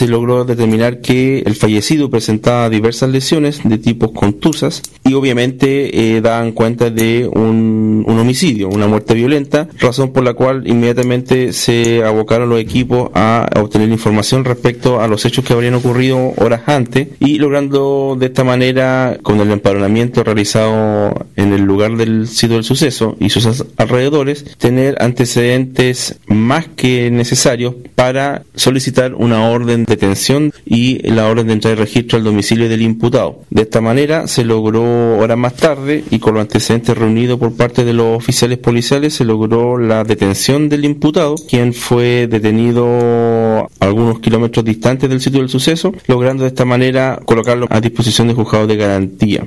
se logró determinar que el fallecido presentaba diversas lesiones de tipos contusas obviamente eh, daban cuenta de un, un homicidio, una muerte violenta, razón por la cual inmediatamente se abocaron los equipos a obtener información respecto a los hechos que habrían ocurrido horas antes y logrando de esta manera, con el empadronamiento realizado en el lugar del sitio del suceso y sus alrededores, tener antecedentes más que necesarios para solicitar una orden de detención y la orden de entrar y registro al domicilio del imputado. De esta manera se logró horas más tarde y con los antecedentes reunidos por parte de los oficiales policiales se logró la detención del imputado, quien fue detenido a algunos kilómetros distantes del sitio del suceso, logrando de esta manera colocarlo a disposición de juzgados de garantía.